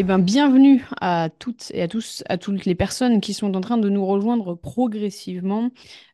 Eh bien, bienvenue à toutes et à tous, à toutes les personnes qui sont en train de nous rejoindre progressivement.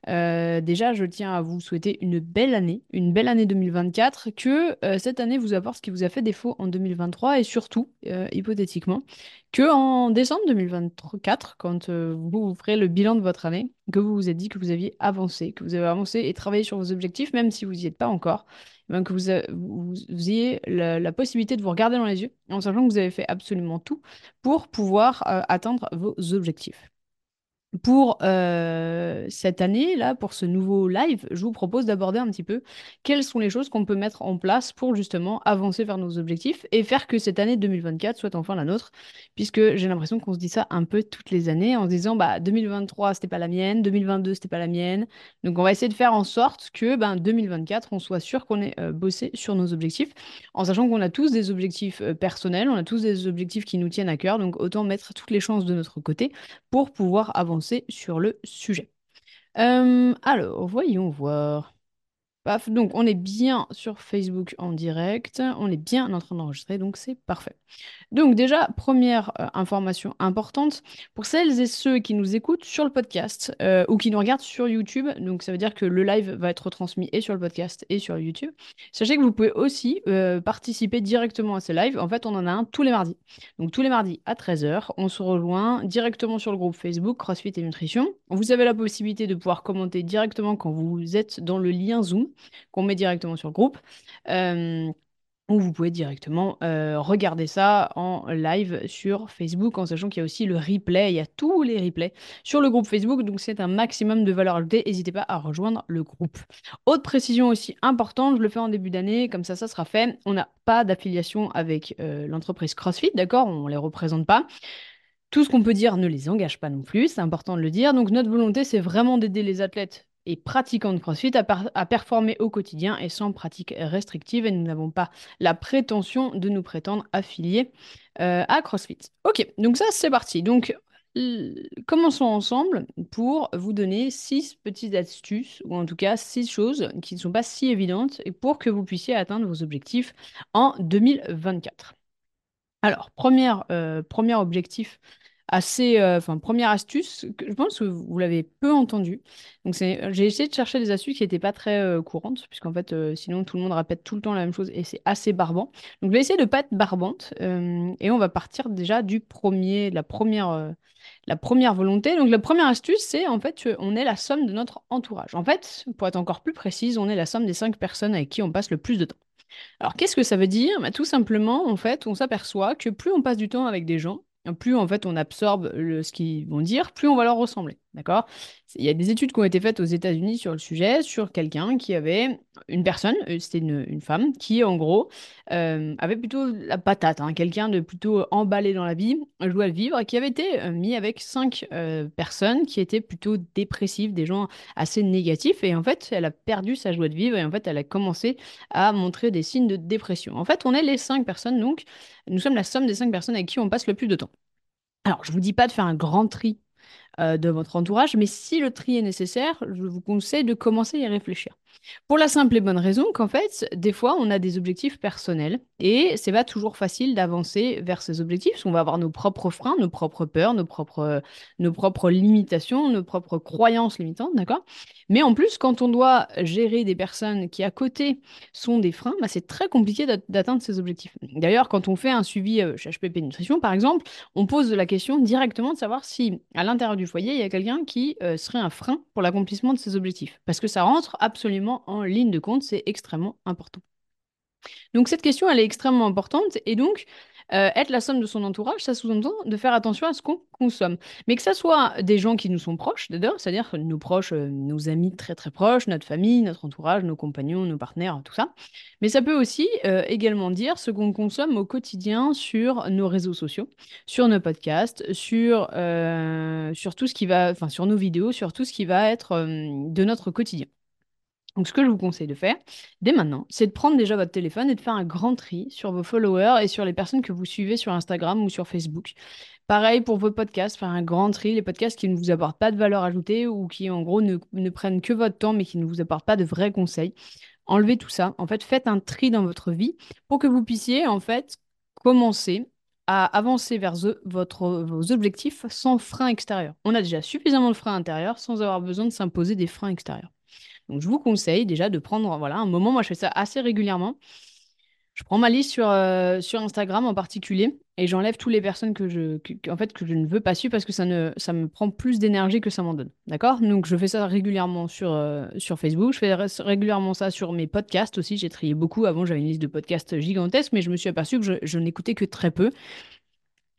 Euh, déjà, je tiens à vous souhaiter une belle année, une belle année 2024, que euh, cette année vous apporte ce qui vous a fait défaut en 2023 et surtout, euh, hypothétiquement, que en décembre 2024, quand vous, ferez le bilan de votre année, que vous vous êtes dit que vous aviez avancé, que vous avez avancé et travaillé sur vos objectifs, même si vous n'y êtes pas encore que vous, vous, ayez la, possibilité de vous regarder dans les yeux en sachant que vous avez fait absolument tout pour pouvoir euh, atteindre vos objectifs. Pour euh, cette année, là, pour ce nouveau live, je vous propose d'aborder un petit peu quelles sont les choses qu'on peut mettre en place pour justement avancer vers nos objectifs et faire que cette année 2024 soit enfin la nôtre, puisque j'ai l'impression qu'on se dit ça un peu toutes les années en se disant bah 2023 c'était pas la mienne, 2022 c'était pas la mienne, donc on va essayer de faire en sorte que ben 2024 on soit sûr qu'on ait euh, bossé sur nos objectifs, en sachant qu'on a tous des objectifs euh, personnels, on a tous des objectifs qui nous tiennent à cœur, donc autant mettre toutes les chances de notre côté pour pouvoir avancer sur le sujet. Euh, alors, voyons voir. Donc on est bien sur Facebook en direct, on est bien en train d'enregistrer, donc c'est parfait. Donc déjà, première euh, information importante, pour celles et ceux qui nous écoutent sur le podcast euh, ou qui nous regardent sur YouTube, donc ça veut dire que le live va être transmis et sur le podcast et sur YouTube, sachez que vous pouvez aussi euh, participer directement à ce live. En fait, on en a un tous les mardis. Donc tous les mardis à 13h, on se rejoint directement sur le groupe Facebook CrossFit et Nutrition. Vous avez la possibilité de pouvoir commenter directement quand vous êtes dans le lien Zoom qu'on met directement sur le groupe. Euh, ou vous pouvez directement euh, regarder ça en live sur Facebook, en sachant qu'il y a aussi le replay, il y a tous les replays sur le groupe Facebook, donc c'est un maximum de valeur ajoutée, n'hésitez pas à rejoindre le groupe. Autre précision aussi importante, je le fais en début d'année, comme ça ça sera fait, on n'a pas d'affiliation avec euh, l'entreprise CrossFit, d'accord? On ne les représente pas. Tout ce qu'on peut dire ne les engage pas non plus, c'est important de le dire. Donc notre volonté, c'est vraiment d'aider les athlètes et pratiquants de CrossFit à, performer au quotidien et sans pratique restrictive. Et nous n'avons pas la prétention de nous prétendre affiliés euh, à CrossFit. Ok, donc ça c'est parti. Donc commençons ensemble pour vous donner six petites astuces, ou en tout cas six choses qui ne sont pas si évidentes, et pour que vous puissiez atteindre vos objectifs en 2024. Alors, euh, premier objectif assez, euh, enfin, première astuce, je pense que vous l'avez peu entendu. Donc, c'est, j'ai essayé de chercher des astuces qui n'étaient pas très euh, courantes, puisqu'en fait, euh, sinon, tout le monde répète tout le temps la même chose et c'est assez barbant. Donc, je vais essayer de ne pas être barbante et on va partir déjà du premier, la première, la première volonté. Donc, la première astuce, c'est en fait, on est la somme de notre entourage. En fait, pour être encore plus précise, on est la somme des cinq personnes avec qui on passe le plus de temps. Alors, qu'est-ce que ça veut dire? Bah, Tout simplement, en fait, on s'aperçoit que plus on passe du temps avec des gens, plus en fait on absorbe ce qu'ils vont dire, plus on va leur ressembler. D'accord? Il y a des études qui ont été faites aux États-Unis sur le sujet, sur quelqu'un qui avait une personne, euh, c'était une, femme, qui en gros euh, avait plutôt la patate, hein, quelqu'un de plutôt emballé dans la vie, joie de vivre, qui avait été euh, mis avec cinq personnes qui étaient plutôt dépressives, des gens assez négatifs, et en fait elle a perdu sa joie de vivre, et en fait elle a commencé à montrer des signes de dépression. En fait on est les cinq personnes, donc nous sommes la somme des cinq personnes avec qui on passe le plus de temps. Alors, je ne vous dis pas de faire un grand tri de votre entourage, mais si le tri est nécessaire, je vous conseille de commencer à y réfléchir. Pour la simple et bonne raison qu'en fait, des fois, on a des objectifs personnels et c'est pas toujours facile d'avancer vers ces objectifs parce qu'on va avoir nos propres freins, nos propres peurs, nos propres, nos propres limitations, nos propres croyances limitantes, d'accord? Mais en plus, quand on doit gérer des personnes qui à côté sont des freins, bah, c'est très compliqué d'atteindre ces objectifs. D'ailleurs, quand on fait un suivi euh, chez HPP Nutrition, par exemple, on pose la question directement de savoir si à l'intérieur du foyer, il y a quelqu'un qui euh, serait un frein pour l'accomplissement de ces objectifs. Parce que ça rentre absolument en ligne de compte, c'est extrêmement important. Donc cette question, elle est extrêmement importante et donc euh, être la somme de son entourage, ça sous-entend de faire attention à ce qu'on consomme. Mais que ça soit des gens qui nous sont proches, d'ailleurs, c'est-à-dire nos proches, euh, nos amis très très proches, notre famille, notre entourage, nos compagnons, nos partenaires, tout ça. Mais ça peut aussi euh, également dire ce qu'on consomme au quotidien sur nos réseaux sociaux, sur nos podcasts, sur, sur tout ce qui va, enfin sur nos vidéos, sur tout ce qui va être de notre quotidien. Donc, ce que je vous conseille de faire dès maintenant, c'est de prendre déjà votre téléphone et de faire un grand tri sur vos followers et sur les personnes que vous suivez sur Instagram ou sur Facebook. Pareil pour vos podcasts, faire un grand tri, les podcasts qui ne vous apportent pas de valeur ajoutée ou qui en gros ne, ne prennent que votre temps mais qui ne vous apportent pas de vrais conseils. Enlevez tout ça. En fait, faites un tri dans votre vie pour que vous puissiez en fait commencer à avancer vers vos objectifs sans frein extérieur. On a déjà suffisamment de freins intérieurs sans avoir besoin de s'imposer des freins extérieurs. Donc, je vous conseille déjà de prendre voilà, un moment. Moi, je fais ça assez régulièrement. Je prends ma liste sur, euh, Instagram en particulier et j'enlève toutes les personnes que je, que je ne veux pas suivre parce que ça, me prend plus d'énergie que ça m'en donne. D'accord? Donc, je fais ça régulièrement sur, euh, Facebook. Je fais régulièrement ça sur mes podcasts aussi. J'ai trié beaucoup. Avant, j'avais une liste de podcasts gigantesque, mais je me suis aperçu que je n'écoutais que très peu.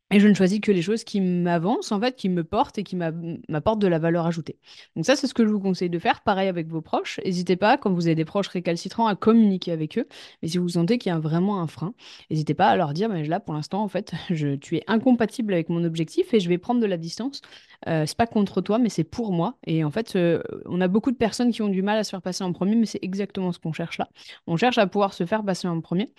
Et je ne choisis que les choses qui m'avancent, en fait, qui me portent et qui m'apportent de la valeur ajoutée. Donc ça, c'est ce que je vous conseille de faire. Pareil avec vos proches. N'hésitez pas, quand vous avez des proches récalcitrants, à communiquer avec eux. Mais si vous sentez qu'il y a vraiment un frein, n'hésitez pas à leur dire, mais là, pour l'instant, en fait, tu es incompatible avec mon objectif et je vais prendre de la distance. Euh, c'est pas contre toi, mais c'est pour moi. Et en fait, euh, on a beaucoup de personnes qui ont du mal à se faire passer en premier, mais c'est exactement ce qu'on cherche là. On cherche à pouvoir se faire passer en premier.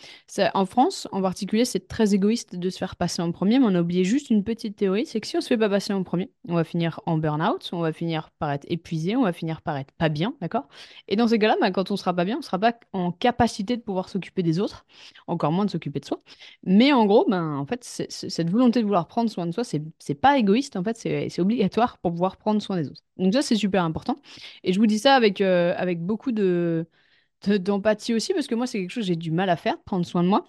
En France, en particulier, c'est très égoïste de se faire passer en premier, a oublié juste une petite théorie, c'est que si on se fait pas passer en premier, on va finir en burn-out, on va finir par être épuisé, on va finir par être pas bien, d'accord? Et dans ces cas-là, bah, quand on sera pas bien, on sera pas en capacité de pouvoir s'occuper des autres, encore moins de s'occuper de soi. Mais en gros, ben, en fait, cette volonté de vouloir prendre soin de soi, c'est pas égoïste, en fait, c'est obligatoire pour pouvoir prendre soin des autres. Donc ça, c'est super important. Et je vous dis ça avec, euh, avec beaucoup de d'empathie aussi, parce que moi, c'est quelque chose que j'ai du mal à faire, prendre soin de moi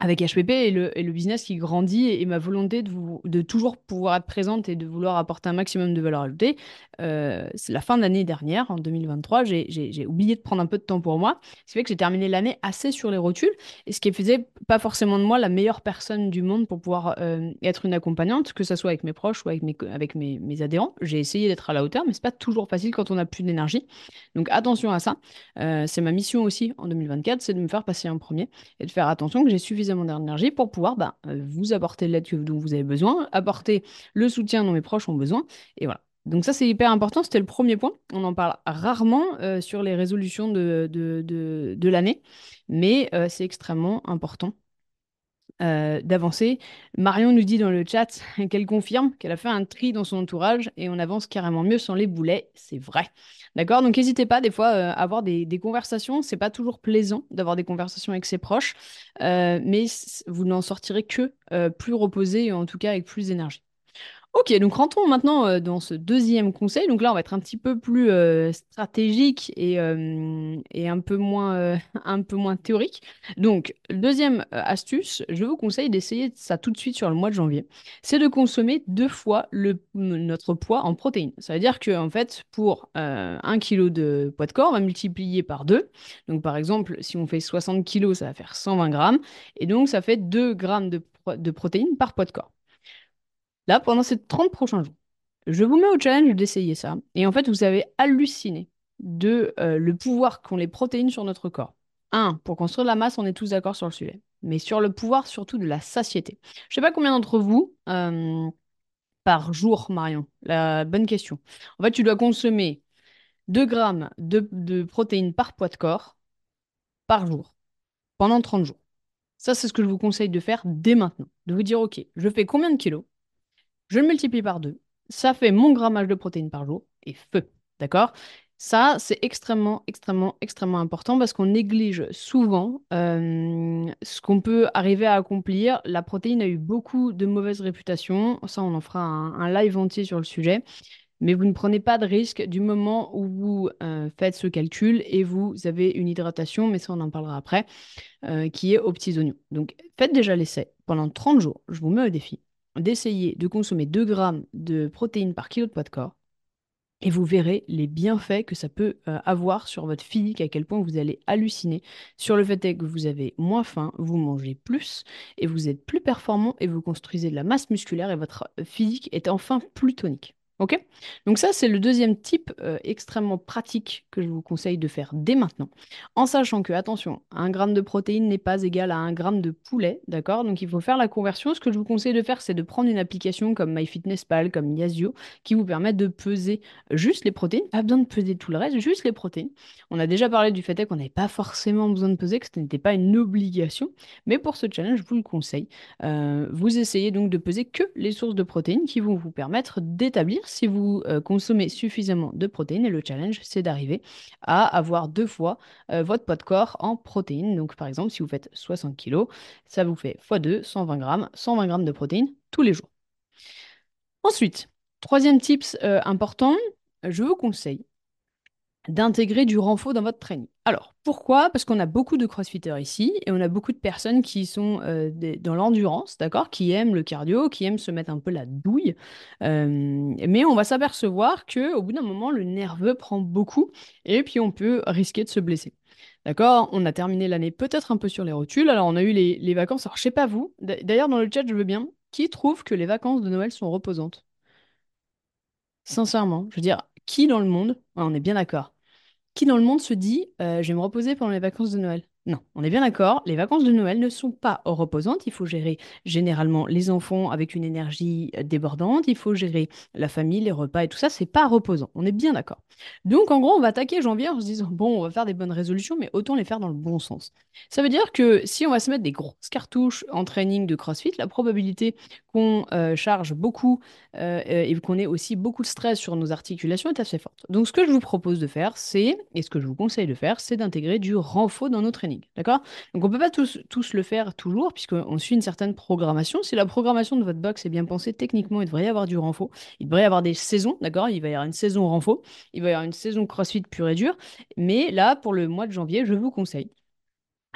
avec HPP et le, business qui grandit et, ma volonté de, toujours pouvoir être présente et de vouloir apporter un maximum de valeur ajoutée, euh, c'est la fin de l'année dernière, en 2023, j'ai oublié de prendre un peu de temps pour moi, ce qui fait que j'ai terminé l'année assez sur les rotules, et ce qui faisait pas forcément de moi la meilleure personne du monde pour pouvoir euh, être une accompagnante, que ce soit avec mes proches ou avec mes adhérents. J'ai essayé d'être à la hauteur, mais c'est pas toujours facile quand on n'a plus d'énergie. Donc attention à ça. Euh, c'est ma mission aussi en 2024, c'est de me faire passer en premier et de faire attention que j'ai suffisamment suffisamment d'énergie pour pouvoir bah, vous apporter l'aide dont vous avez besoin, apporter le soutien dont mes proches ont besoin. Et voilà. Donc ça, c'est hyper important. C'était le premier point. On en parle rarement euh, sur les résolutions de, de, de, l'année, mais euh, c'est extrêmement important euh, d'avancer. Marion nous dit dans le chat qu'elle confirme qu'elle a fait un tri dans son entourage et on avance carrément mieux sans les boulets. C'est vrai. D'accord Donc n'hésitez pas des fois euh, à avoir des, conversations. C'est pas toujours plaisant d'avoir des conversations avec ses proches, euh, mais vous n'en sortirez que plus reposé en tout cas avec plus d'énergie. Ok, donc rentrons maintenant euh, dans ce deuxième conseil. Donc là, on va être un petit peu plus euh, stratégique et, euh, un, peu moins, théorique. Donc, deuxième astuce, je vous conseille d'essayer ça tout de suite sur le mois de janvier. C'est de consommer deux fois notre poids en protéines. Ça veut dire qu'en en fait, pour un kilo de poids de corps, on va multiplier par deux. Donc, par exemple, si on fait 60 kilos, ça va faire 120 grammes. Et donc, ça fait 2 grammes de protéines par poids de corps. Là, pendant ces 30 prochains jours, je vous mets au challenge d'essayer ça. Et en fait, vous avez halluciné de euh, le pouvoir qu'ont les protéines sur notre corps. Un, pour construire la masse, on est tous d'accord sur le sujet. Mais sur le pouvoir surtout de la satiété. Je ne sais pas combien d'entre vous, euh, par jour, Marion, la bonne question. En fait, tu dois consommer 2 grammes de, de protéines par poids de corps par jour, pendant 30 jours. Ça, c'est ce que je vous conseille de faire dès maintenant. De vous dire, OK, je fais combien de kilos? Je le multiplie par deux. Ça fait mon grammage de protéines par jour et feu. D'accord? Ça, c'est extrêmement, extrêmement, extrêmement important parce qu'on néglige souvent euh, ce qu'on peut arriver à accomplir. La protéine a eu beaucoup de mauvaises réputations. Ça, on en fera un, live entier sur le sujet. Mais vous ne prenez pas de risque du moment où vous euh, faites ce calcul et vous avez une hydratation, mais ça, on en parlera après, euh, qui est aux petits oignons. Donc, faites déjà l'essai pendant 30 jours. Je vous mets au défi d'essayer de consommer 2 grammes de protéines par kilo de poids de corps Et vous verrez les bienfaits que ça peut euh, avoir sur votre physique, à quel point vous allez halluciner sur le fait que vous avez moins faim, vous mangez plus et vous êtes plus performant et vous construisez de la masse musculaire et votre physique est enfin plus tonique. Donc ça, c'est le deuxième type euh, extrêmement pratique que je vous conseille de faire dès maintenant. En sachant que, attention, un gramme de protéines n'est pas égal à un gramme de poulet, d'accord? Donc il faut faire la conversion. Ce que je vous conseille de faire, c'est de prendre une application comme MyFitnessPal, comme Yazio, qui vous permettent de peser juste les protéines. Pas besoin de peser tout le reste, juste les protéines. On a déjà parlé du fait qu'on n'avait pas forcément besoin de peser, que ce n'était pas une obligation. Mais pour ce challenge, je vous le conseille. Euh, vous essayez donc de peser que les sources de protéines qui vont vous permettre d'établir si vous euh, consommez suffisamment de protéines. Et le challenge, c'est d'arriver à avoir deux fois euh, votre poids de corps en protéines. Donc, par exemple, si vous faites 60 kg, ça vous fait x2, 120 grammes, 120 grammes de protéines tous les jours. Ensuite, troisième tips euh, important, je vous conseille d'intégrer du renfort dans votre training. Alors, pourquoi? Parce qu'on a beaucoup de crossfitters ici et on a beaucoup de personnes qui sont euh, dans l'endurance, d'accord? Qui aiment le cardio, qui aiment se mettre un peu la douille. Euh, mais on va s'apercevoir qu'au bout d'un moment, le nerveux prend beaucoup et puis on peut risquer de se blesser. D'accord? On a terminé l'année peut-être un peu sur les rotules. Alors, on a eu les, vacances. Alors, je sais pas vous. D'ailleurs, dans le chat, je veux bien. Qui trouve que les vacances de Noël sont reposantes? Sincèrement, je veux dire, qui dans le monde, on est bien d'accord, qui dans le monde se dit euh, je vais me reposer pendant les vacances de Noël non, on est bien d'accord, les vacances de Noël ne sont pas reposantes. Il faut gérer généralement les enfants avec une énergie euh, débordante. Il faut gérer la famille, les repas et tout ça. C'est pas reposant. On est bien d'accord. Donc, en gros, on va attaquer janvier en se disant bon, on va faire des bonnes résolutions, mais autant les faire dans le bon sens. Ça veut dire que si on va se mettre des grosses cartouches en training de CrossFit, la probabilité qu'on euh, charge beaucoup euh, et qu'on ait aussi beaucoup de stress sur nos articulations est assez forte. Donc, ce que je vous propose de faire, c'est, et ce que je vous conseille de faire, c'est d'intégrer du renfort dans nos trainings. D'accord? Donc on ne peut pas tous, le faire toujours, puisqu'on suit une certaine programmation. Si la programmation de votre box est bien pensée, techniquement, il devrait y avoir du renfort. Il devrait y avoir des saisons, d'accord? Il va y avoir une saison renfort, il va y avoir une saison crossfit pure et dure. Mais là, pour le mois de janvier, je vous conseille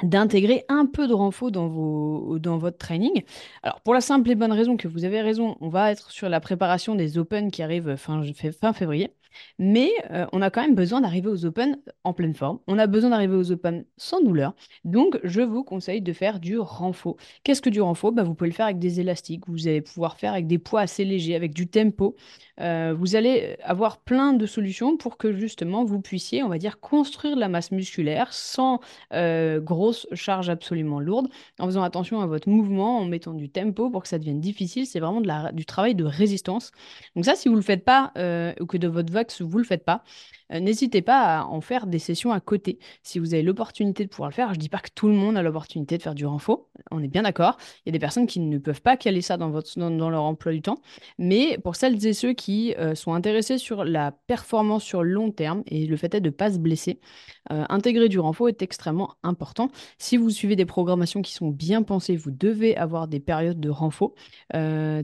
d'intégrer un peu de renfort dans, vos, dans votre training. Alors, pour la simple et bonne raison que vous avez raison, on va être sur la préparation des Open qui arrivent fin février. Mais euh, on a quand même besoin d'arriver aux Open en pleine forme. On a besoin d'arriver aux Open sans douleur. Donc, je vous conseille de faire du renfort. Qu'est-ce que du renfort bah, Vous pouvez le faire avec des élastiques. Vous allez pouvoir faire avec des poids assez légers, avec du tempo. Euh, vous allez avoir plein de solutions pour que justement vous puissiez, on va dire, construire de la masse musculaire sans euh, grosse charge absolument lourde, en faisant attention à votre mouvement, en mettant du tempo pour que ça devienne difficile. C'est vraiment du travail de résistance. Donc ça, si vous ne le faites pas, ou que de votre vous ne le faites pas, euh, n'hésitez pas à en faire des sessions à côté. Si vous avez l'opportunité de pouvoir le faire, je ne dis pas que tout le monde a l'opportunité de faire du renfort, on est bien d'accord. Il y a des personnes qui ne peuvent pas caler ça dans, votre, dans, leur emploi du temps. Mais pour celles et ceux qui euh, sont intéressés sur la performance sur long terme et le fait de ne pas se blesser, euh, intégrer du renfort est extrêmement important. Si vous suivez des programmations qui sont bien pensées, vous devez avoir des périodes de renfort.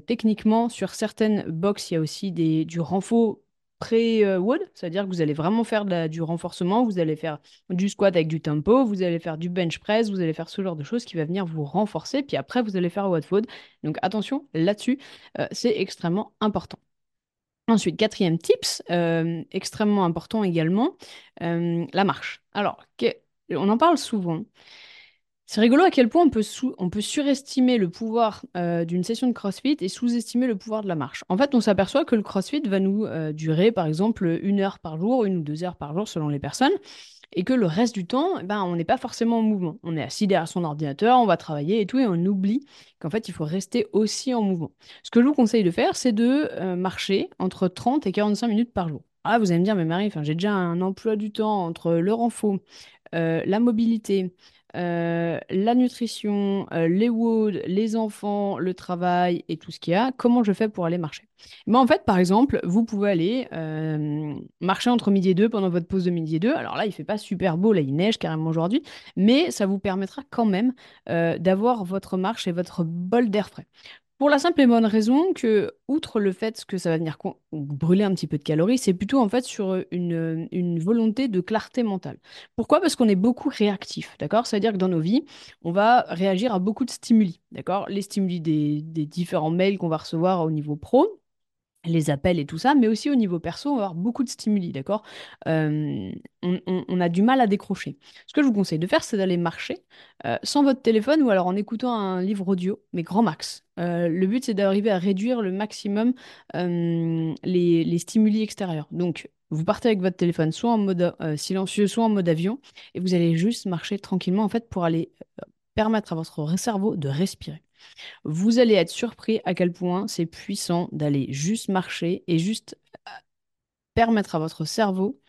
techniquement, sur certaines box, il y a aussi des, du renfort pré-wood, c'est-à-dire que vous allez vraiment faire du renforcement, vous allez faire du squat avec du tempo, vous allez faire du bench press, vous allez faire ce genre de choses qui va venir vous renforcer, puis après vous allez faire Wood. Donc attention là-dessus, euh, c'est extrêmement important. Ensuite, quatrième tips, euh, extrêmement important également, euh, la marche. Alors, on en parle souvent. C'est rigolo à quel point on peut, surestimer le pouvoir euh, d'une session de CrossFit et sous-estimer le pouvoir de la marche. En fait, on s'aperçoit que le CrossFit va nous euh, durer, par exemple, une heure par jour, une ou deux heures par jour selon les personnes, et que le reste du temps, eh ben, on n'est pas forcément en mouvement. On est assis derrière son ordinateur, on va travailler et tout, et on oublie qu'en fait, il faut rester aussi en mouvement. Ce que je vous conseille de faire, c'est de euh, marcher entre 30 et 45 minutes par jour. Ah, vous allez me dire, mais Marie, j'ai déjà un emploi du temps entre le renfort, la mobilité, euh, la nutrition, euh, les woods, les enfants, le travail et tout ce qu'il y a, comment je fais pour aller marcher Mais En fait, par exemple, vous pouvez aller euh, marcher entre midi et deux pendant votre pause de midi et deux. Alors là, il fait pas super beau, là, il neige carrément aujourd'hui, mais ça vous permettra quand même d'avoir votre marche et votre bol d'air frais. Pour la simple et bonne raison que, outre le fait que ça va venir brûler un petit peu de calories, c'est plutôt en fait sur une, une volonté de clarté mentale. Pourquoi? Parce qu'on est beaucoup réactif, d'accord? C'est-à-dire que dans nos vies, on va réagir à beaucoup de stimuli, d'accord? Les stimuli des différents mails qu'on va recevoir au niveau pro, les appels et tout ça, mais aussi au niveau perso, on va avoir beaucoup de stimuli, d'accord? On, a du mal à décrocher. Ce que je vous conseille de faire, c'est d'aller marcher euh, sans votre téléphone ou alors en écoutant un livre audio, mais grand max. Euh, le but, c'est d'arriver à réduire le maximum les, les stimuli extérieurs. Donc, vous partez avec votre téléphone soit en mode euh, silencieux, soit en mode avion, et vous allez juste marcher tranquillement, en fait, pour aller permettre à votre cerveau de respirer. Vous allez être surpris à quel point c'est puissant d'aller juste marcher et juste euh, permettre à votre cerveau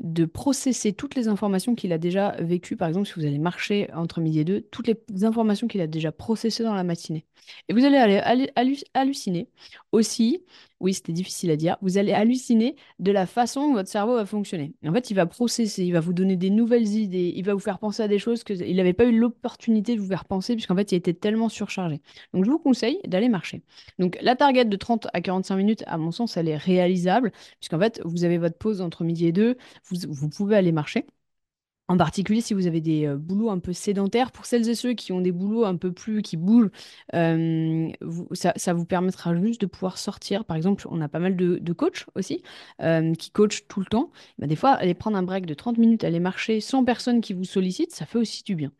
de processer toutes les informations qu'il a déjà vécues. Par exemple, si vous allez marcher entre midi et deux, toutes les informations qu'il a déjà processées dans la matinée. Et vous allez aller hallu- hallu- halluciner aussi, oui, c'était difficile à dire, vous allez halluciner de la façon dont votre cerveau va fonctionner. En fait, il va processer, il va vous donner des nouvelles idées, il va vous faire penser à des choses qu'il n'avait pas eu l'opportunité de vous faire penser, puisqu'en fait, il était tellement surchargé. Donc, je vous conseille d'aller marcher. Donc, la target de 30 à 45 minutes, à mon sens, elle est réalisable, puisqu'en fait, vous avez votre pause entre midi et deux, vous, vous pouvez aller marcher. En particulier si vous avez des euh, boulots un peu sédentaires, pour celles et ceux qui ont des boulots un peu plus qui bougent, euh, ça, vous permettra juste de pouvoir sortir. Par exemple, on a pas mal de, coachs aussi euh, qui coachent tout le temps. Bah, des fois, aller prendre un break de 30 minutes, aller marcher sans personne qui vous sollicite, ça fait aussi du bien.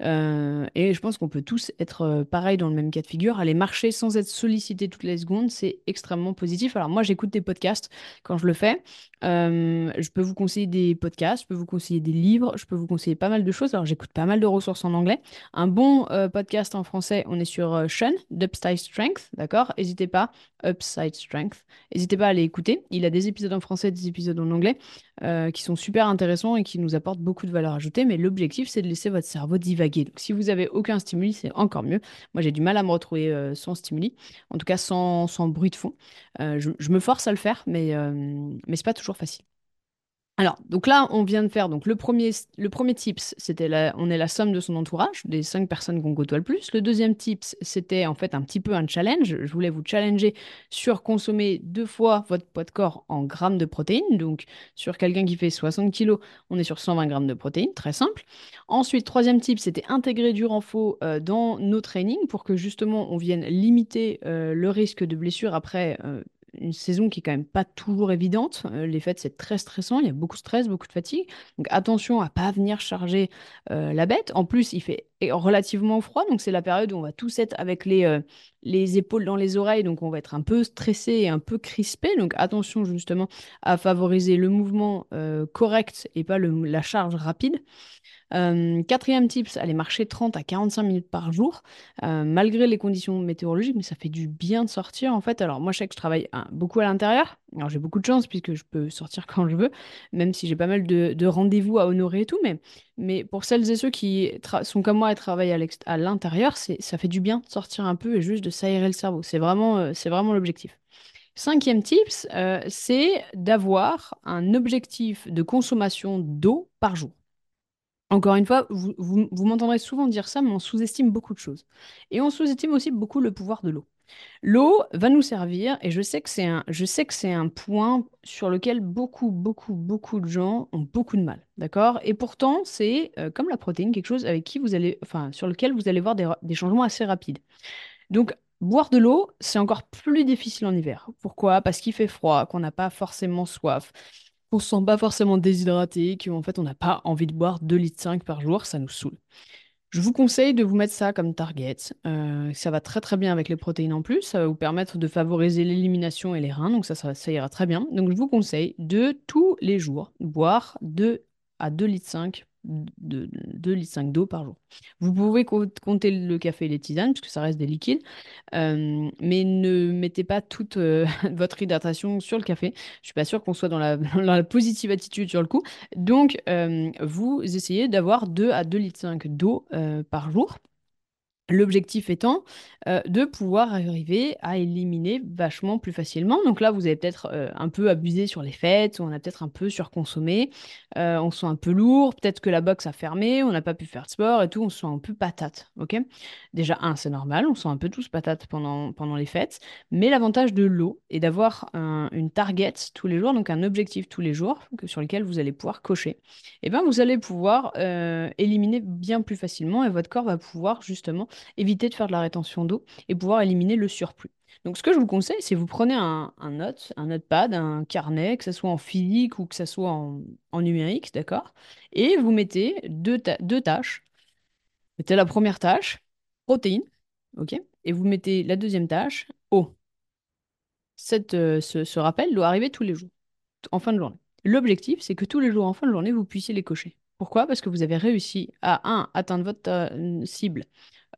Et je pense qu'on peut tous être pareil dans le même cas de figure. Aller marcher sans être sollicité toutes les secondes, c'est extrêmement positif. Alors moi, j'écoute des podcasts quand je le fais. Je peux vous conseiller des podcasts, je peux vous conseiller des livres, je peux vous conseiller pas mal de choses. Alors j'écoute pas mal de ressources en anglais. Un bon euh, podcast en français, on est sur euh, Sean d'Upside Strength, d'accord? N'hésitez pas, Upside Strength. N'hésitez pas à aller écouter. Il a des épisodes en français, des épisodes en anglais euh, qui sont super intéressants et qui nous apportent beaucoup de valeur ajoutée. Mais l'objectif, c'est de laisser votre cerveau divaguer. Donc si vous avez aucun stimuli, c'est encore mieux. Moi, j'ai du mal à me retrouver euh, sans stimuli, en tout cas sans, bruit de fond. Je, me force à le faire, mais, mais c'est pas toujours facile. Alors, donc là, on vient de faire donc le premier, le premier tips, c'était on est la somme de son entourage, des cinq personnes qu'on côtoie le plus. Le deuxième tips, c'était en fait un petit peu un challenge. Je voulais vous challenger sur consommer deux fois votre poids de corps en grammes de protéines. Donc, sur quelqu'un qui fait 60 kilos, on est sur 120 grammes de protéines, très simple. Ensuite, troisième tip, c'était intégrer du renfort euh, dans nos trainings pour que justement on vienne limiter euh, le risque de blessure après euh, une saison qui est quand même pas toujours évidente. Euh, les fêtes, c'est très stressant, il y a beaucoup de stress, beaucoup de fatigue. Donc attention à pas venir charger euh, la bête. En plus, il fait relativement froid, donc c'est la période où on va tous être avec les, euh, les épaules dans les oreilles, donc on va être un peu stressé et un peu crispé. Donc attention justement à favoriser le mouvement euh, correct et pas la charge rapide. Euh, quatrième tips, aller marcher 30 à 45 minutes par jour, malgré les conditions météorologiques, mais ça fait du bien de sortir en fait. Alors moi je sais que je travaille hein, beaucoup à l'intérieur, alors j'ai beaucoup de chance puisque je peux sortir quand je veux, même si j'ai pas mal de, de rendez-vous à honorer et tout, mais, mais pour celles et ceux qui sont comme moi et travaillent à l'intérieur, ça fait du bien de sortir un peu et juste de s'aérer le cerveau. C'est vraiment, euh, vraiment l'objectif. Cinquième tips, euh, c'est d'avoir un objectif de consommation d'eau par jour. Encore une fois, vous- vous m'entendrez souvent dire ça, mais on sous-estime beaucoup de choses. Et on sous-estime aussi beaucoup le pouvoir de l'eau. L'eau va nous servir, et je sais que c'est un, point sur lequel beaucoup, beaucoup, beaucoup de gens ont beaucoup de mal, d'accord? Et pourtant, c'est euh, comme la protéine, quelque chose avec qui vous allez, enfin, sur lequel vous allez voir des, changements assez rapides. Donc, boire de l'eau, c'est encore plus difficile en hiver. Pourquoi? Parce qu'il fait froid, qu'on n'a pas forcément soif, qu'on se sent pas forcément déshydraté, qu'en fait, on n'a pas envie de boire 2,5 litres par jour, ça nous saoule. Je vous conseille de vous mettre ça comme target. Euh, ça va très très bien avec les protéines en plus. Ça va vous permettre de favoriser l'élimination et les reins. Donc ça, ça, ça ira très bien. Donc je vous conseille de tous les jours boire 2 à 2,5 litres de, 2 litres 5 d'eau par jour. Vous pouvez co- compter le café et les tisanes, puisque ça reste des liquides. Euh, mais ne mettez pas toute euh, votre hydratation sur le café. Je suis pas sûre qu'on soit dans la, positive attitude sur le coup. Donc, euh, vous essayez d'avoir 2 à 2,5 litres d'eau euh, par jour. L'objectif étant euh, de pouvoir arriver à éliminer vachement plus facilement. Donc là, vous avez peut-être euh, un peu abusé sur les fêtes, on a peut-être un peu surconsommé, euh, on se sent un peu lourd, peut-être que la boxe a fermé, on n'a pas pu faire de sport et tout, on se sent un peu patate. ok? Déjà, un, c'est normal, on se sent un peu tous patates pendant, pendant les fêtes, mais l'avantage de l'eau est d'avoir un- une target tous les jours, donc un objectif tous les jours que, sur lequel vous allez pouvoir cocher. Et bien, vous allez pouvoir éliminer bien plus facilement et votre corps va pouvoir justement éviter de faire de la rétention d'eau et pouvoir éliminer le surplus. Donc, ce que je vous conseille, c'est vous prenez un, un note, un notepad, un carnet, que ce soit en physique ou que ce soit en, en numérique, d'accord? Et vous mettez deux, ta- deux tâches. Mettez la première tâche, protéines, ok? Et vous mettez la deuxième tâche, eau. Cette, euh, ce, rappel doit arriver tous les jours, en fin de journée. L'objectif, c'est que tous les jours en fin de journée, vous puissiez les cocher. Pourquoi? Parce que vous avez réussi à, un, atteindre votre euh, cible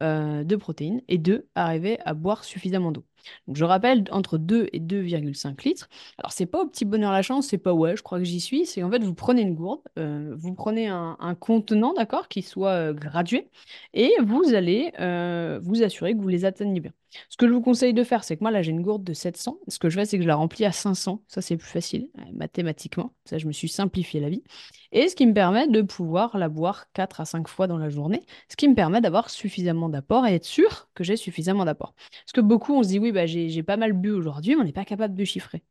de protéines et deux, arriver à boire suffisamment d'eau. Je rappelle, entre 2 et 2,5 litres. Alors c'est pas au petit bonheur la chance, c'est pas ouais, je crois que j'y suis, c'est en fait vous prenez une gourde, euh, vous prenez un, contenant, d'accord, qui soit euh, gradué, et vous allez euh, vous assurer que vous les atteignez bien. Ce que je vous conseille de faire, c'est que moi là j'ai une gourde de 700, ce que je fais c'est que je la remplis à 500, ça c'est plus facile mathématiquement, ça je me suis simplifié la vie, et ce qui me permet de pouvoir la boire 4 à 5 fois dans la journée, ce qui me permet d'avoir suffisamment d'apport et être sûr que j'ai suffisamment d'apport. Parce que beaucoup, on se dit, oui, j'ai, j'ai pas mal bu aujourd'hui, mais on n'est pas capable de chiffrer.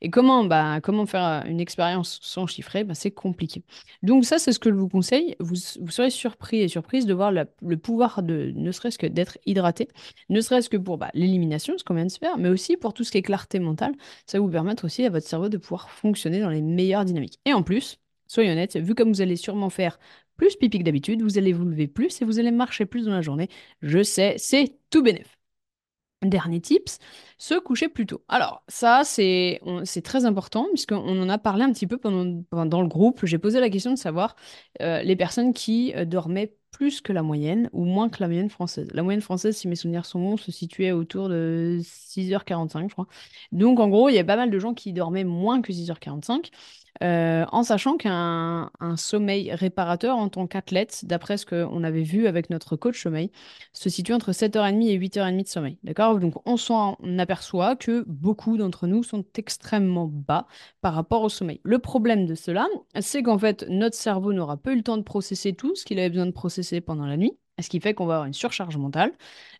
Et comment, bah, comment faire euh, une expérience sans chiffrer? Bah, c'est compliqué. Donc ça, c'est ce que je vous conseille. Vous, serez surpris et surprise de voir le pouvoir de, ne serait-ce que d'être hydraté, ne serait-ce que pour bah, l'élimination, ce qu'on vient de se faire, mais aussi pour tout ce qui est clarté mentale. Ça va vous permettre aussi à votre cerveau de pouvoir fonctionner dans les meilleures dynamiques. Et en plus, soyons honnêtes, vu comme vous allez sûrement faire plus pipi que d'habitude, vous allez vous lever plus et vous allez marcher plus dans la journée. Je sais, c'est tout bénef. Dernier tips, se coucher plus tôt. Alors, ça, c'est très important, puisqu'on en a parlé un petit peu dans le groupe. J'ai posé la question de savoir euh, les personnes qui euh, dormaient plus que la moyenne ou moins que la moyenne française. La moyenne française, si mes souvenirs sont bons, se situait autour de 6h45, je crois. Donc, en gros, il y a pas mal de gens qui dormaient moins que 6h45. Euh, en sachant qu'un un sommeil réparateur en tant qu'athlète, d'après ce qu'on avait vu avec notre coach sommeil, se situe entre 7h30 et 8h30 de sommeil. D'accord? Donc on s'en aperçoit que beaucoup d'entre nous sont extrêmement bas par rapport au sommeil. Le problème de cela, c'est qu'en fait, notre cerveau n'aura pas eu le temps de processer tout ce qu'il avait besoin de processer pendant la nuit. Ce qui fait qu'on va avoir une surcharge mentale,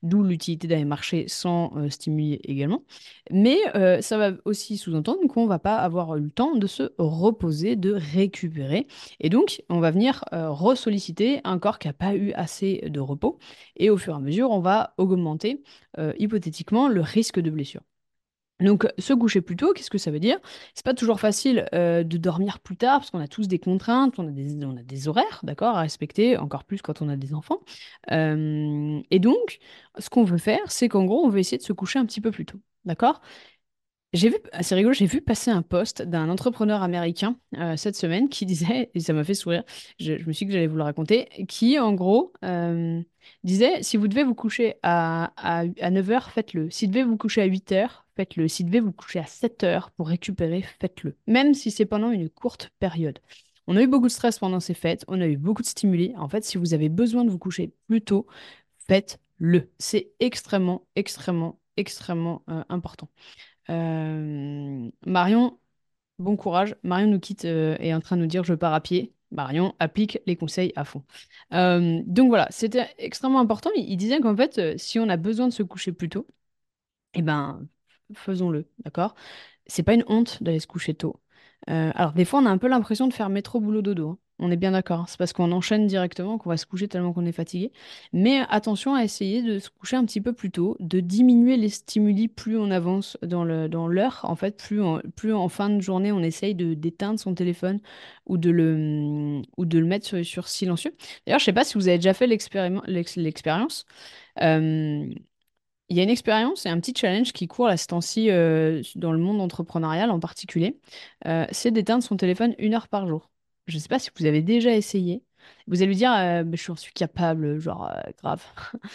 d'où l'utilité d'aller marcher sans euh, stimuler également. Mais euh, ça va aussi sous-entendre qu'on ne va pas avoir eu le temps de se reposer, de récupérer. Et donc, on va venir euh, ressolliciter un corps qui n'a pas eu assez de repos. Et au fur et à mesure, on va augmenter hypothétiquement le risque de blessure. Donc, se coucher plus tôt, qu'est-ce que ça veut dire? C'est pas toujours facile euh, de dormir plus tard parce qu'on a tous des contraintes, on a des, on a des horaires, d'accord, à respecter, encore plus quand on a des enfants. Euh, et donc, ce qu'on veut faire, c'est qu'en gros, on veut essayer de se coucher un petit peu plus tôt, d'accord? J'ai vu, ah, c'est rigolo, j'ai vu passer un post d'un entrepreneur américain euh, cette semaine qui disait, et ça m'a fait sourire, je, me suis dit que j'allais vous le raconter, qui en gros euh, disait, si vous devez vous coucher à, à, à 9 heures, faites-le. Si vous devez vous coucher à 8 heures, faites-le. Si vous devez vous coucher à 7 heures pour récupérer, faites-le. Même si c'est pendant une courte période. On a eu beaucoup de stress pendant ces fêtes, on a eu beaucoup de stimuli. En fait, si vous avez besoin de vous coucher plus tôt, faites-le. C'est extrêmement, extrêmement, extrêmement euh, important. Euh, Marion, bon courage. Marion nous quitte euh, et est en train de nous dire je pars à pied. Marion applique les conseils à fond. Donc voilà, c'était extrêmement important. Il, disait qu'en fait, si on a besoin de se coucher plus tôt, eh ben, faisons-le, d'accord? C'est pas une honte d'aller se coucher tôt. Euh, alors, des fois, on a un peu l'impression de faire métro boulot dodo. hein. On est bien d'accord. hein. C'est parce qu'on enchaîne directement qu'on va se coucher tellement qu'on est fatigué. Mais attention à essayer de se coucher un petit peu plus tôt, de diminuer les stimuli plus on avance dans l'heure. En fait, plus, en- plus en fin de journée, on essaye d'éteindre son téléphone ou de le, mettre sur, silencieux. D'ailleurs, je sais pas si vous avez déjà fait l'expérience. Il y a une expérience et un petit challenge qui court à ce temps-ci euh, dans le monde entrepreneurial en particulier. Euh, c'est d'éteindre son téléphone une heure par jour. Je ne sais pas si vous avez déjà essayé. Vous allez lui dire, euh, Mais je suis capable, genre euh, grave.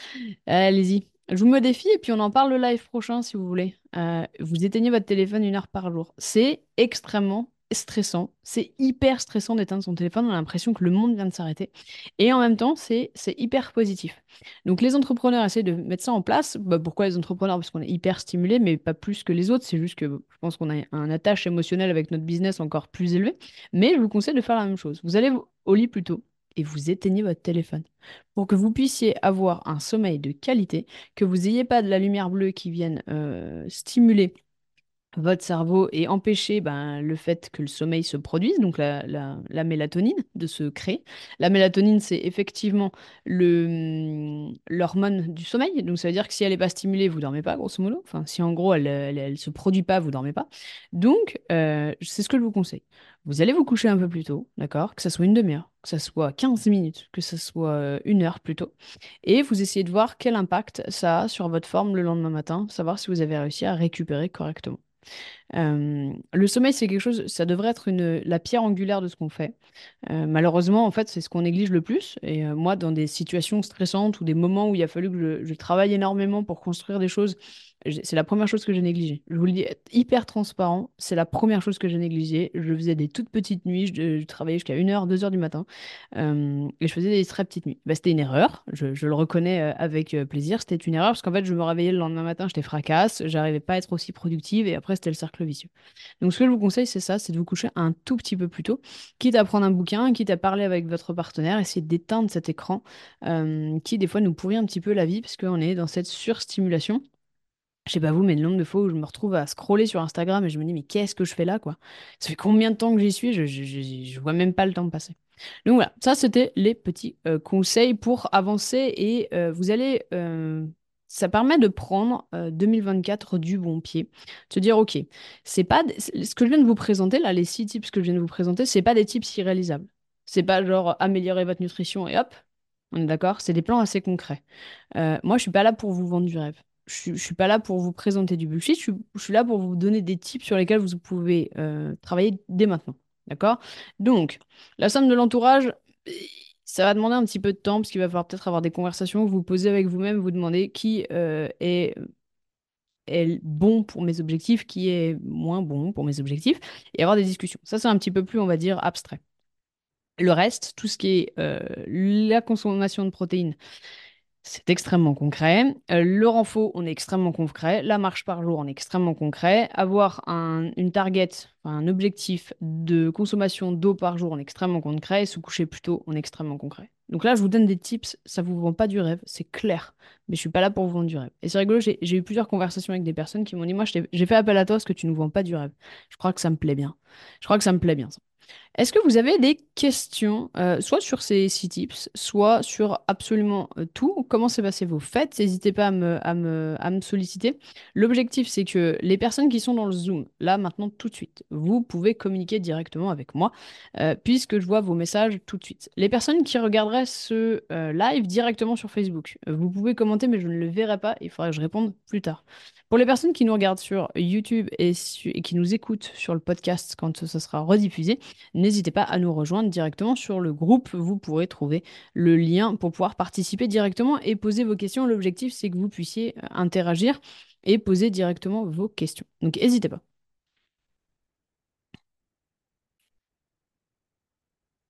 Allez-y. Je vous me défie et puis on en parle le live prochain si vous voulez. Vous éteignez votre téléphone une heure par jour. C'est extrêmement stressant. C'est hyper stressant d'éteindre son téléphone. On a l'impression que le monde vient de s'arrêter. Et en même temps, c'est hyper positif. Donc les entrepreneurs essaient de mettre ça en place. Bah, pourquoi les entrepreneurs? Parce qu'on est hyper stimulé, mais pas plus que les autres. C'est juste que je pense qu'on a un attache émotionnel avec notre business encore plus élevé. Mais je vous conseille de faire la même chose. Vous allez au lit plus tôt et vous éteignez votre téléphone pour que vous puissiez avoir un sommeil de qualité, que vous n'ayez pas de la lumière bleue qui vienne euh, stimuler votre cerveau et empêcher ben, le fait que le sommeil se produise, donc la, la- la mélatonine de se créer. La mélatonine, c'est effectivement hum, l'hormone du sommeil. Donc ça veut dire que si elle n'est pas stimulée, vous dormez pas, grosso modo. Enfin, si en gros elle, elle se produit pas, vous dormez pas. Donc euh, c'est ce que je vous conseille. Vous allez vous coucher un peu plus tôt, d'accord? Que ça soit une demi-heure, que ça soit 15 minutes, que ça soit euh, une heure plus tôt. Et vous essayez de voir quel impact ça a sur votre forme le lendemain matin, savoir si vous avez réussi à récupérer correctement. Le sommeil, c'est quelque chose, ça devrait être la pierre angulaire de ce qu'on fait. Malheureusement, en fait, c'est ce qu'on néglige le plus. Et moi, dans des situations stressantes ou des moments où il a fallu que je, travaille énormément pour construire des choses, c'est la première chose que j'ai négligée. Je vous le dis, être hyper transparent, c'est la première chose que j'ai négligée. Je faisais des toutes petites nuits, je, je travaillais jusqu'à une heure, deux heures du matin, euh, et je faisais des très petites nuits. Bah, c'était une erreur, je, le reconnais euh, avec euh, plaisir. C'était une erreur parce qu'en fait, je me réveillais le lendemain matin, j'étais fracasse, j'arrivais pas à être aussi productive, et après, c'était le cercle vicieux. Donc, ce que je vous conseille, c'est ça, c'est de vous coucher un tout petit peu plus tôt, quitte à prendre un bouquin, quitte à parler avec votre partenaire, essayer d'éteindre cet écran qui, des fois, nous pourrit un petit peu la vie parce qu'on est dans cette surstimulation. Je sais pas vous, mais le nombre de fois où je me retrouve à scroller sur Instagram et je me dis, mais qu'est-ce que je fais là, quoi? Ça fait combien de temps que j'y suis? Je, je, je, vois même pas le temps passer. Donc voilà, ça c'était les petits euh, conseils pour avancer et euh, vous allez, euh, ça permet de prendre euh, 2024 du bon pied. Se dire, ok, c'est pas ce que je viens de vous présenter là, les six tips que je viens de vous présenter, c'est pas des tips irréalisables. C'est pas genre améliorer votre nutrition et hop, on est d'accord? C'est des plans assez concrets. Moi, je suis pas là pour vous vendre du rêve. Je je suis pas là pour vous présenter du bullshit. Je suis, là pour vous donner des tips sur lesquels vous pouvez euh, travailler dès maintenant. D'accord? Donc, la somme de l'entourage, ça va demander un petit peu de temps parce qu'il va falloir peut-être avoir des conversations, vous posez avec vous-même, vous demandez qui euh, est, est bon pour mes objectifs, qui est moins bon pour mes objectifs, et avoir des discussions. Ça, c'est un petit peu plus, on va dire, abstrait. Le reste, tout ce qui est euh, la consommation de protéines, c'est extrêmement concret. Euh, le renfort, on est extrêmement concret. La marche par jour, on est extrêmement concret. Avoir un, une target, un objectif de consommation d'eau par jour, on est extrêmement concret. Et se coucher plus tôt, on est extrêmement concret. Donc là, je vous donne des tips, ça vous vend pas du rêve, c'est clair. Mais je suis pas là pour vous vendre du rêve. Et c'est rigolo, j'ai eu plusieurs conversations avec des personnes qui m'ont dit, moi, j'ai fait appel à toi parce que tu nous vends pas du rêve. Je crois que ça me plaît bien. Je crois que ça me plaît bien. ça. Est-ce que vous avez des questions, euh, soit sur ces six tips, soit sur absolument euh, tout? Comment s'est passé vos fêtes? N'hésitez pas à me, solliciter. L'objectif, c'est que les personnes qui sont dans le Zoom, là, maintenant, tout de suite, vous pouvez communiquer directement avec moi, euh, puisque je vois vos messages tout de suite. Les personnes qui regarderaient ce live directement sur Facebook, vous pouvez commenter, mais je ne le verrai pas. Il faudra que je réponde plus tard. Pour les personnes qui nous regardent sur YouTube et, qui nous écoutent sur le podcast quand ça sera rediffusé, pas à nous rejoindre directement sur le groupe. Vous pourrez trouver le lien pour pouvoir participer directement et poser vos questions. L'objectif, c'est que vous puissiez euh, interagir et poser directement vos questions. Donc, n'hésitez pas.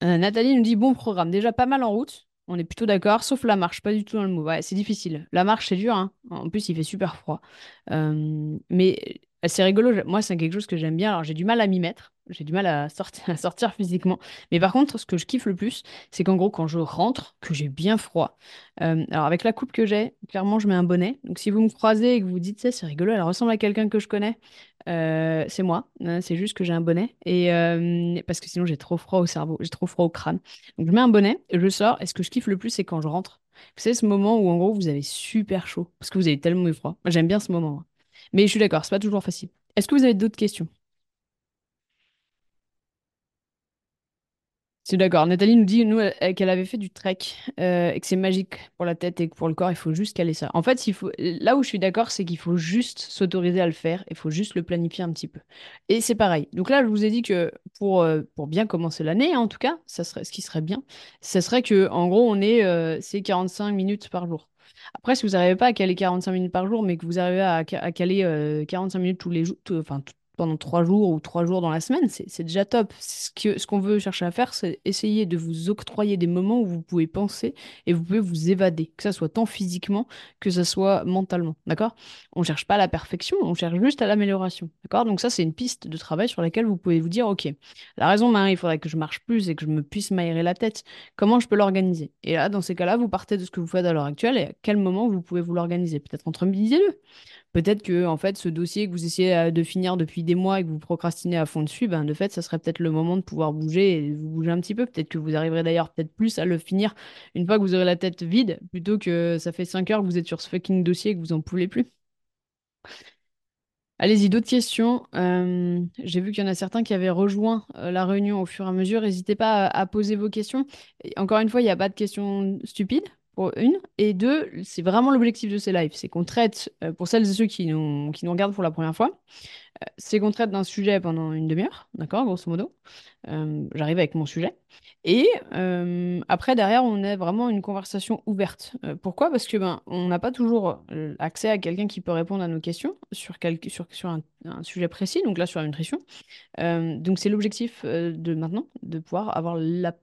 Euh, Nathalie nous dit bon programme, déjà pas mal en route. On est plutôt d'accord, sauf la marche, pas du tout dans le move. Ouais, c'est difficile. La marche, c'est dur, hein. En plus, il fait super froid. Euh, mais c'est rigolo. Moi, c'est quelque chose que j'aime bien. Alors, j'ai du mal à m'y mettre. J'ai du mal à sortir, physiquement. Mais par contre, ce que je kiffe le plus, c'est qu'en gros, quand je rentre, que j'ai bien froid. euh, alors, avec la coupe que j'ai, clairement, je mets un bonnet. Donc, si vous me croisez et que vous vous dites, c'est rigolo, elle ressemble à quelqu'un que je connais. Euh, c'est moi, Euh, c'est juste que j'ai un bonnet et euh, parce que sinon j'ai trop froid au cerveau, j'ai trop froid au crâne. Donc je mets un bonnet, je sors et ce que je kiffe le plus c'est quand je rentre. Vous savez ce moment où en gros vous avez super chaud parce que vous avez tellement eu froid. J'aime bien ce moment. moi. Mais je suis d'accord, c'est pas toujours facile. Est-ce que vous avez d'autres questions? C'est d'accord. Nathalie nous dit, qu'elle avait fait du trek euh, et que c'est magique pour la tête et pour le corps, il faut juste caler ça. En fait, là où je suis d'accord, c'est qu'il faut juste s'autoriser à le faire. Il faut juste le planifier un petit peu. Et c'est pareil. Donc là, je vous ai dit que pour, euh, bien commencer l'année, hein, en tout cas, ce qui serait bien, ça serait que, en gros, on est euh, c'est 45 minutes par jour. Après, si vous n'arrivez pas à caler 45 minutes par jour, mais que vous arrivez à, à caler euh, 45 minutes tous les jours, enfin, pendant trois jours ou trois jours dans la semaine, c'est déjà top. Ce que, ce qu'on veut chercher à faire, c'est essayer de vous octroyer des moments où vous pouvez penser et vous pouvez vous évader, que ça soit tant physiquement que ça soit mentalement, d'accord? On cherche pas la perfection, on cherche juste à l'amélioration, d'accord? Donc ça, c'est une piste de travail sur laquelle vous pouvez vous dire, ok, la raison, Marie, il faudrait que je marche plus et que je me puisse m'aérer la tête. Comment je peux l'organiser? Et là, dans ces cas-là, vous partez de ce que vous faites à l'heure actuelle et à quel moment vous pouvez vous l'organiser? Peut-être entre midi et deux. Peut-être que en fait, ce dossier que vous essayez euh, de finir depuis des mois et que vous procrastinez à fond dessus, ben, de fait, ça serait peut-être le moment de pouvoir bouger et vous bouger un petit peu. Peut-être que vous arriverez d'ailleurs peut-être plus à le finir une fois que vous aurez la tête vide, plutôt que ça fait 5 heures que vous êtes sur ce fucking dossier et que vous en pouvez plus. Allez-y, d'autres questions. Euh, j'ai vu qu'il y en a certains qui avaient rejoint euh, la réunion au fur et à mesure. N'hésitez pas à, poser vos questions. Encore une fois, il n'y a pas de questions stupides, une. Et deux, c'est vraiment l'objectif de ces lives. C'est qu'on traite, euh, pour celles et ceux qui nous, regardent pour la première fois, euh, c'est qu'on traite d'un sujet pendant une demi-heure, d'accord, grosso modo. Euh, j'arrive avec mon sujet. Et après, derrière, on a vraiment une conversation ouverte. Pourquoi? Parce que ben, on n'a pas toujours accès à quelqu'un qui peut répondre à nos questions sur, quel- sur, un, un sujet précis, donc là sur la nutrition. Donc c'est l'objectif de maintenant, de pouvoir avoir la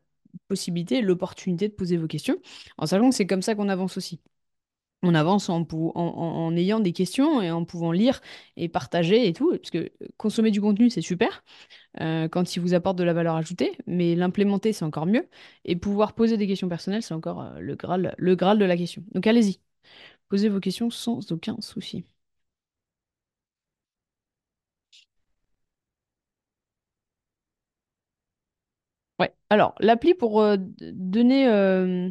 possibilité, l'opportunité de poser vos questions, en sachant que c'est comme ça qu'on avance aussi. On avance en, en- en ayant des questions et en pouvant lire et partager et tout, parce que consommer du contenu, c'est super euh, quand il vous apporte de la valeur ajoutée, mais l'implémenter, c'est encore mieux. Et pouvoir poser des questions personnelles, c'est encore euh, le Graal, le Graal de la question. Donc allez-y, posez vos questions sans aucun souci. Ouais, alors, l'appli pour euh, donner... euh,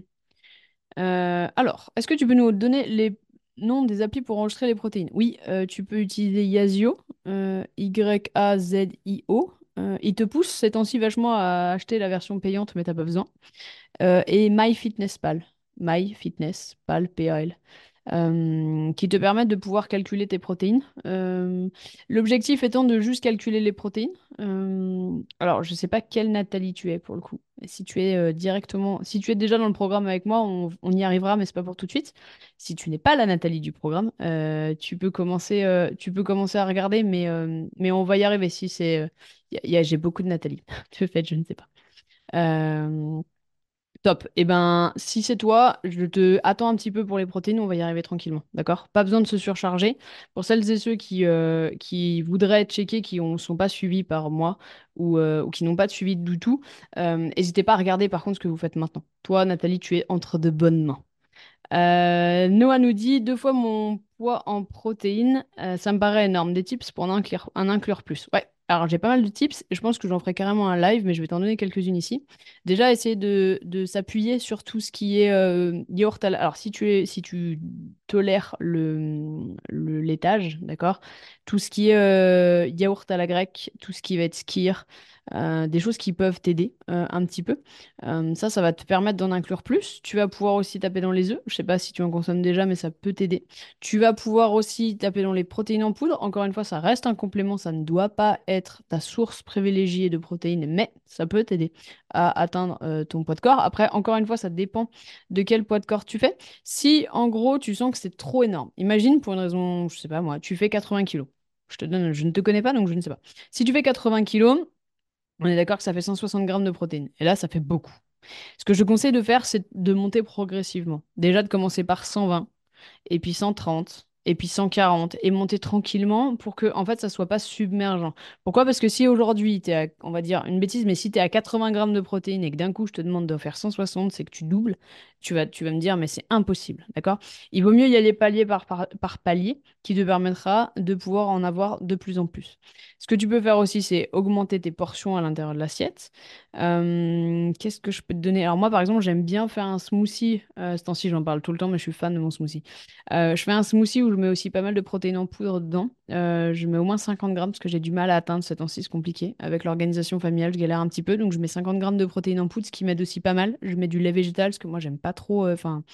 euh, alors, est-ce que tu peux nous donner les noms des applis pour enregistrer les protéines? Oui, tu peux utiliser Yazio, Y-A-Z-I-O. Il te pousse ces temps-ci vachement à acheter la version payante, mais t'as pas besoin. Et MyFitnessPal. MyFitnessPal, P-A-L. Euh, qui te permettent de pouvoir calculer tes protéines. Euh, l'objectif étant de juste calculer les protéines. Euh, alors, je sais pas quelle Nathalie tu es pour le coup. Si tu es directement, si tu es déjà dans le programme avec moi, on, y arrivera, mais c'est pas pour tout de suite. Si tu n'es pas la Nathalie du programme, tu peux commencer, tu peux commencer à regarder, mais, mais on va y arriver. Si c'est, j'ai beaucoup de Nathalie. De fait, je ne sais pas. Top. Eh ben, si c'est toi, je te attends un petit peu pour les protéines, on va y arriver tranquillement. D'accord? Pas besoin de se surcharger. Pour celles et ceux qui, euh, qui voudraient checker, qui ne sont pas suivis par moi ou, euh, ou qui n'ont pas de suivi du tout, euh, n'hésitez pas à regarder par contre ce que vous faites maintenant. Toi, Nathalie, tu es entre de bonnes mains. Euh, Noah nous dit deux fois mon poids en protéines, ça me paraît énorme. Des tips pour en inclure plus. Ouais, alors j'ai pas mal de tips je pense que j'en ferai carrément un live, mais je vais t'en donner quelques-unes ici. Déjà, essayer de, de s'appuyer sur tout ce qui est euh, yaourt à la... Alors, si tu es, si tu tolères le, laitage, d'accord? Tout ce qui est euh, yaourt à la grecque, tout ce qui va être skyr, euh, des choses qui peuvent t'aider euh, un petit peu. Euh, ça, ça va te permettre d'en inclure plus. Tu vas pouvoir aussi taper dans les œufs. Je sais pas si tu en consommes déjà, mais ça peut t'aider. Tu vas pouvoir aussi taper dans les protéines en poudre. Encore une fois, ça reste un complément. Ça ne doit pas être ta source privilégiée de protéines, mais ça peut t'aider à atteindre ton poids de corps. Après, encore une fois, ça dépend de quel poids de corps tu fais. Si, en gros, tu sens que c'est trop énorme, imagine pour une raison, je sais pas moi, tu fais 80 kilos. Je te donne, je ne te connais pas, donc je ne sais pas. Si tu fais 80 kilos, on est d'accord que ça fait 160 grammes de protéines. Et là, ça fait beaucoup. Ce que je conseille de faire, c'est de monter progressivement. Déjà de commencer par 120, et puis 130, et puis 140, et monter tranquillement pour que, en fait, ça soit pas submergent. Pourquoi? Parce que si aujourd'hui, tu à, on va dire une bêtise, mais si tu es à 80 grammes de protéines et que d'un coup, je te demande d'en faire 160, c'est que tu doubles, tu vas, tu vas me dire, mais c'est impossible, d'accord? Il vaut mieux y aller palier par, par, par palier, qui te permettra de pouvoir en avoir de plus en plus. Ce que tu peux faire aussi, c'est augmenter tes portions à l'intérieur de l'assiette. Euh, qu'est-ce que je peux te donner? Alors moi, par exemple, j'aime bien faire un smoothie. Euh, ce temps-ci, j'en parle tout le temps, mais je suis fan de mon smoothie. Euh, je fais un smoothie où je mets aussi pas mal de protéines en poudre dedans. Euh, je mets au moins 50 grammes parce que j'ai du mal à atteindre ce temps-ci, c'est compliqué. Avec l'organisation familiale, je galère un petit peu, donc je mets 50 grammes de protéines en poudre, ce qui m'aide aussi pas mal. Je mets du lait végétal parce que moi, j'aime pas trop. euh, Enfin,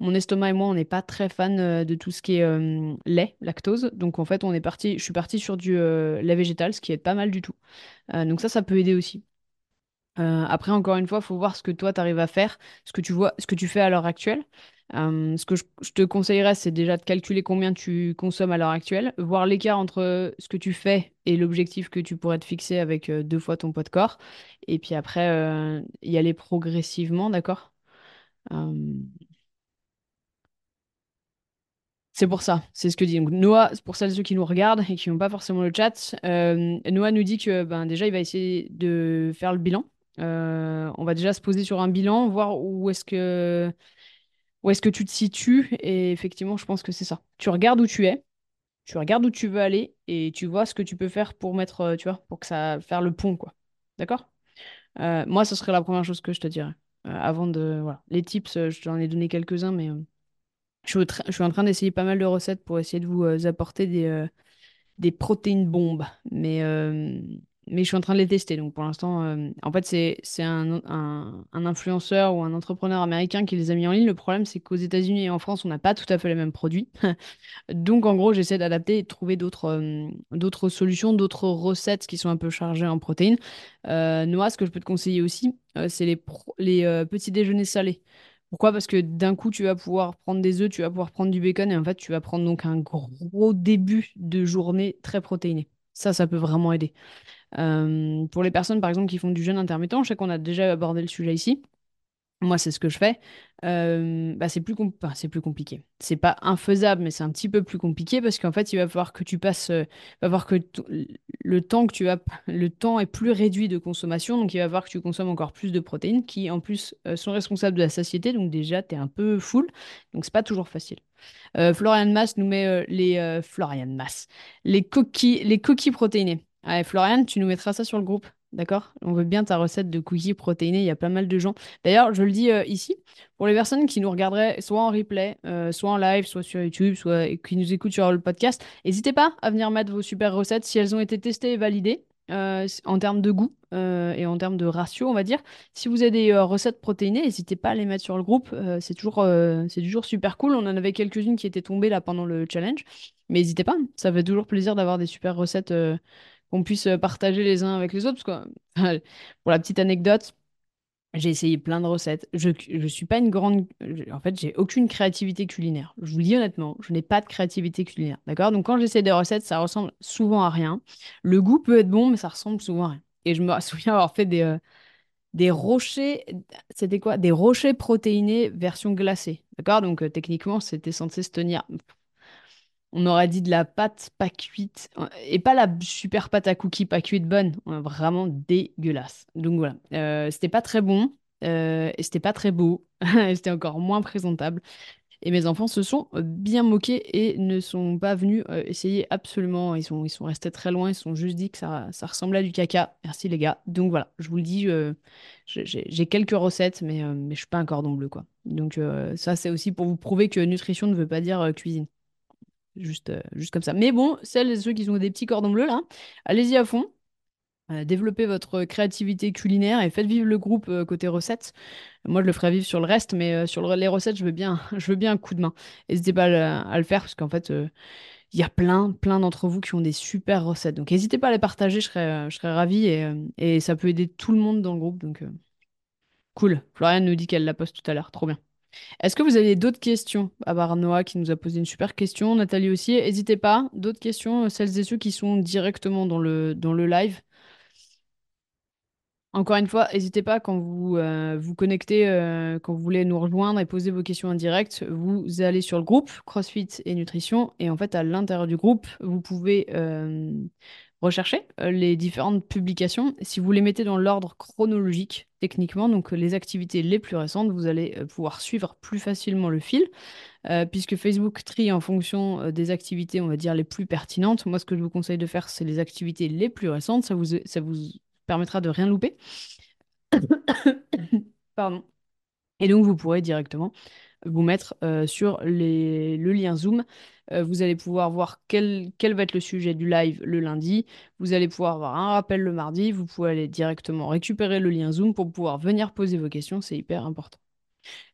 mon estomac et moi, on n'est pas très fan euh, de tout ce qui est lait, lactose. Donc en fait, on est parti, je suis partie sur du lait végétal, ce qui est pas mal du tout. Donc ça, ça peut aider aussi. Après, encore une fois, il faut voir ce que toi, tu arrives à faire, ce que tu vois, ce que tu fais à l'heure actuelle. Euh, ce que je, te conseillerais, c'est déjà de calculer combien tu consommes à l'heure actuelle, voir l'écart entre ce que tu fais et l'objectif que tu pourrais te fixer avec euh, deux fois ton poids de corps. Et puis après, euh, y aller progressivement, d'accord? C'est pour ça, c'est ce que dit. Donc, Noah, pour celles et ceux qui nous regardent et qui n'ont pas forcément le chat, Noah nous dit que ben, déjà, il va essayer de faire le bilan. On va déjà se poser sur un bilan, voir où est-ce que, où est-ce que tu te situes. Et effectivement, je pense que c'est ça. Tu regardes où tu es, tu regardes où tu veux aller et tu vois ce que tu peux faire pour mettre, euh, tu vois, pour que ça faire le pont, quoi. D'accord? Euh, moi, ce serait la première chose que je te dirais. Euh, avant de, voilà. Les tips, je t'en ai donné quelques-uns, mais je suis, en train d'essayer pas mal de recettes pour essayer de vous apporter des, des protéines bombes. Mais, mais je suis en train de les tester. Donc pour l'instant, euh, en fait, c'est, un, influenceur ou un entrepreneur américain qui les a mis en ligne. Le problème, c'est qu'aux États-Unis et en France, on n'a pas tout à fait les mêmes produits. Donc en gros, j'essaie d'adapter et de trouver d'autres euh, d'autres solutions, d'autres recettes qui sont un peu chargées en protéines. Euh, Noah, ce que je peux te conseiller aussi, c'est les, les petits déjeuners salés. Pourquoi? Parce que d'un coup, tu vas pouvoir prendre des œufs, tu vas pouvoir prendre du bacon et en fait, tu vas prendre donc un gros début de journée très protéiné. Ça, ça peut vraiment aider. Euh, pour les personnes, par exemple, qui font du jeûne intermittent, je sais qu'on a déjà abordé le sujet ici. Moi, c'est ce que je fais. Euh, bah, c'est plus, enfin, plus compliqué. C'est pas infaisable, mais c'est un petit peu plus compliqué parce qu'en fait, il va falloir que tu passes, euh, il va falloir que le temps que tu as, le temps est plus réduit de consommation, donc il va falloir que tu consommes encore plus de protéines qui, en plus, sont responsables de la satiété. Donc déjà, tu es un peu full, donc c'est pas toujours facile. Florian Mass nous met les Florian Mass, les coquilles, les coquilles protéinées. Allez, Florian, tu nous mettras ça sur le groupe, d'accord? On veut bien ta recette de cookies protéinés. Il y a pas mal de gens. D'ailleurs, je le dis euh, ici, pour les personnes qui nous regarderaient soit en replay, euh, soit en live, soit sur YouTube, soit qui nous écoutent sur le podcast, n'hésitez pas à venir mettre vos super recettes si elles ont été testées et validées. euh, en termes de goût et en termes de ratio, on va dire. Si vous avez des recettes protéinées, n'hésitez pas à les mettre sur le groupe. c'est toujours, c'est toujours super cool. On en avait quelques-unes qui étaient tombées là pendant le challenge. Mais n'hésitez pas, ça fait toujours plaisir d'avoir des super recettes qu'on puisse euh, partager les uns avec les autres. Parce que, pour la petite anecdote, j'ai essayé plein de recettes. Je je suis pas une grande... En fait, j'ai aucune créativité culinaire. Je vous dis honnêtement, je n'ai pas de créativité culinaire. D'accord? Donc quand j'essaie des recettes, ça ressemble souvent à rien. Le goût peut être bon, mais ça ressemble souvent à rien. Et je me souviens avoir fait des, euh, des rochers, c'était quoi? Des rochers protéinés version glacée. D'accord? Donc euh, techniquement, c'était censé se tenir. On aurait dit de la pâte pas cuite. euh, Et pas la super pâte à cookies pas cuite bonne. Vraiment dégueulasse. Donc voilà. Euh, c'était pas très bon. euh, et c'était pas très beau. C'était encore moins présentable. Et mes enfants se sont bien moqués et ne sont pas venus essayer absolument. Ils sont, restés très loin. Ils se sont juste dit que ça, ressemblait à du caca. Merci les gars. Donc voilà, je vous le dis, j'ai quelques recettes, mais, euh, mais je suis pas un cordon bleu, quoi. Donc ça, c'est aussi pour vous prouver que nutrition ne veut pas dire cuisine. Juste, euh, juste comme ça. Mais bon, celles et ceux qui ont des petits cordons bleus, là, allez-y à fond. Euh, développez votre créativité culinaire et faites vivre le groupe euh, côté recettes. Moi, je le ferai vivre sur le reste, mais sur le- les recettes, je veux bien, je veux bien un coup de main. N'hésitez pas à, le faire parce qu'en fait, il y a plein, plein d'entre vous qui ont des super recettes. Donc, n'hésitez pas à les partager, je serais, je ravie et, ça peut aider tout le monde dans le groupe. Cool. Floriane nous dit qu'elle la poste tout à l'heure. Trop bien. Est-ce que vous avez d'autres questions? À part Noah qui nous a posé une super question, Nathalie aussi. N'hésitez pas. D'autres questions, euh, celles et ceux qui sont directement dans le, live. Encore une fois, n'hésitez pas quand vous euh, vous connectez, euh, quand vous voulez nous rejoindre et poser vos questions en direct, vous allez sur le groupe CrossFit et Nutrition et en fait à l'intérieur du groupe, vous pouvez rechercher euh, les différentes publications. Si vous les mettez dans l'ordre chronologique, techniquement, donc euh, les activités les plus récentes, vous allez euh, pouvoir suivre plus facilement le fil puisque Facebook trie en fonction des activités, on va dire, les plus pertinentes. Moi, ce que je vous conseille de faire, c'est les activités les plus récentes. Ça vous, ça vous permettra de rien louper. Pardon. Et donc, vous pourrez directement vous mettre sur le lien Zoom. Euh, vous allez pouvoir voir quel, quel va être le sujet du live le lundi. Vous allez pouvoir avoir un rappel le mardi. Vous pouvez aller directement récupérer le lien Zoom pour pouvoir venir poser vos questions. C'est hyper important.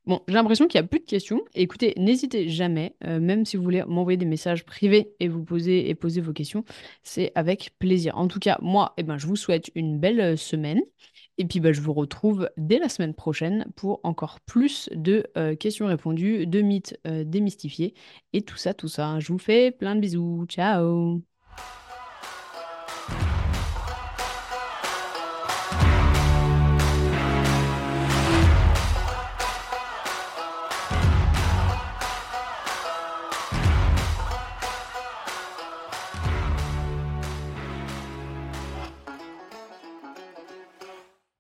Bon, j'ai l'impression qu'il n'y a plus de questions. Écoutez, n'hésitez jamais, euh, même si vous voulez m'envoyer des messages privés et vous poser et poser vos questions, c'est avec plaisir. En tout cas, moi, eh ben, je vous souhaite une belle euh, semaine Et puis bah, je vous retrouve dès la semaine prochaine pour encore plus de euh, questions répondues, de mythes euh, démystifiés et tout ça, tout ça. Je vous fais plein de bisous. Ciao